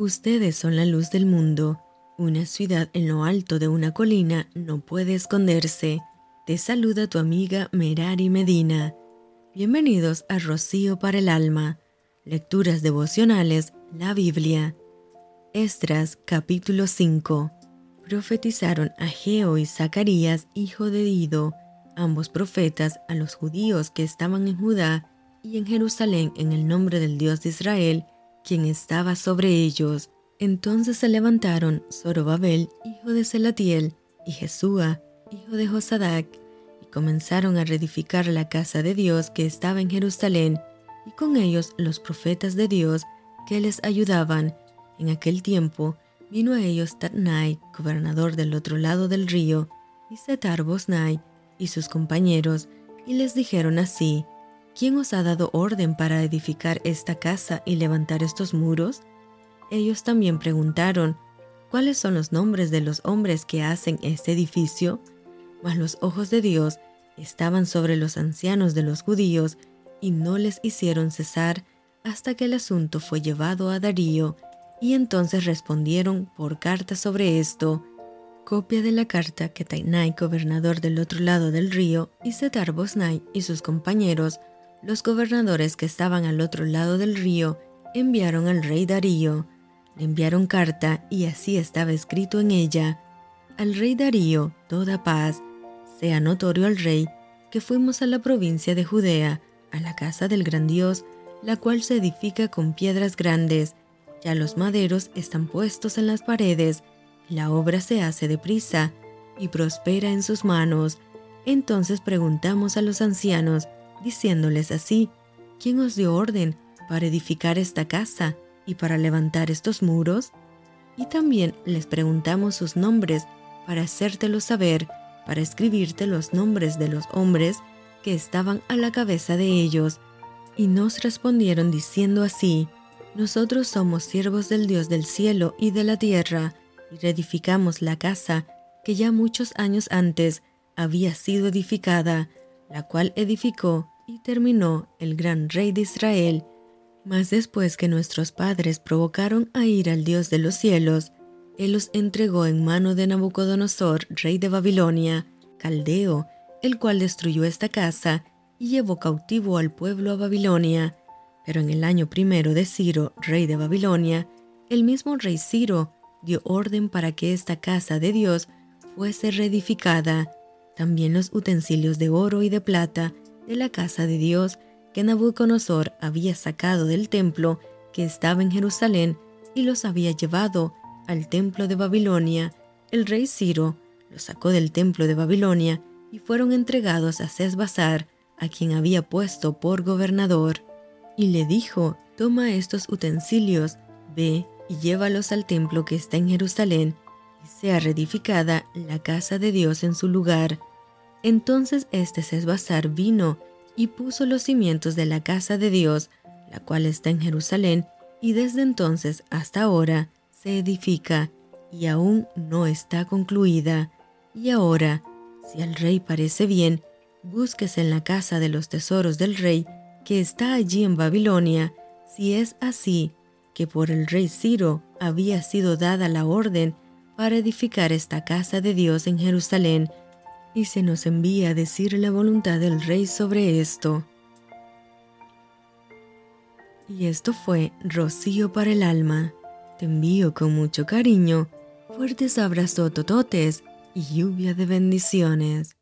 Ustedes son la luz del mundo. Una ciudad en lo alto de una colina no puede esconderse. Te saluda tu amiga Merari Medina. Bienvenidos a Rocío para el Alma. Lecturas devocionales, la Biblia. Estras capítulo 5. Profetizaron Ageo y Zacarías, hijo de Dido, ambos profetas, a los judíos que estaban en Judá y en Jerusalén en el nombre del Dios de Israel, quien estaba sobre ellos. Entonces se levantaron Zorobabel, hijo de Selatiel, y Jesúa, hijo de Josadac, y comenzaron a reedificar la casa de Dios que estaba en Jerusalén, y con ellos los profetas de Dios que les ayudaban. En aquel tiempo vino a ellos Tatnai, gobernador del otro lado del río, y Setar Bosnai y sus compañeros, y les dijeron así, ¿Quién os ha dado orden para edificar esta casa y levantar estos muros? Ellos también preguntaron, ¿cuáles son los nombres de los hombres que hacen este edificio? Mas los ojos de Dios estaban sobre los ancianos de los judíos y no les hicieron cesar hasta que el asunto fue llevado a Darío, y entonces respondieron por carta sobre esto. Copia de la carta que Tainai, gobernador del otro lado del río, y Setar Bosnai y sus compañeros los gobernadores que estaban al otro lado del río enviaron al rey Darío. Le enviaron carta y así estaba escrito en ella. Al rey Darío, toda paz, sea notorio al rey que fuimos a la provincia de Judea, a la casa del gran Dios, la cual se edifica con piedras grandes. Ya los maderos están puestos en las paredes, la obra se hace deprisa y prospera en sus manos. Entonces preguntamos a los ancianos, diciéndoles así, ¿quién os dio orden para edificar esta casa y para levantar estos muros? Y también les preguntamos sus nombres para hacértelo saber, para escribirte los nombres de los hombres que estaban a la cabeza de ellos. Y nos respondieron diciendo así, nosotros somos siervos del Dios del cielo y de la tierra, y reedificamos la casa que ya muchos años antes había sido edificada, la cual edificó y terminó el gran rey de Israel. Mas después que nuestros padres provocaron a ir al Dios de los cielos, Él los entregó en mano de Nabucodonosor, rey de Babilonia, caldeo, el cual destruyó esta casa y llevó cautivo al pueblo a Babilonia. Pero en el año primero de Ciro, rey de Babilonia, el mismo rey Ciro dio orden para que esta casa de Dios fuese reedificada. También los utensilios de oro y de plata de la casa de Dios que Nabucodonosor había sacado del templo que estaba en Jerusalén y los había llevado al templo de Babilonia. El rey Ciro los sacó del templo de Babilonia y fueron entregados a Sesbazar, a quien había puesto por gobernador. Y le dijo, toma estos utensilios, ve y llévalos al templo que está en Jerusalén, y sea reedificada la casa de Dios en su lugar. Entonces este Sesbazar vino y puso los cimientos de la casa de Dios, la cual está en Jerusalén, y desde entonces hasta ahora se edifica y aún no está concluida. Y ahora, si al rey parece bien, búsquese en la casa de los tesoros del rey que está allí en Babilonia, si es así que por el rey Ciro había sido dada la orden para edificar esta casa de Dios en Jerusalén, y se nos envía a decir la voluntad del Rey sobre esto. Y esto fue Rocío para el alma. Te envío con mucho cariño, fuertes abrazos tototes y lluvia de bendiciones.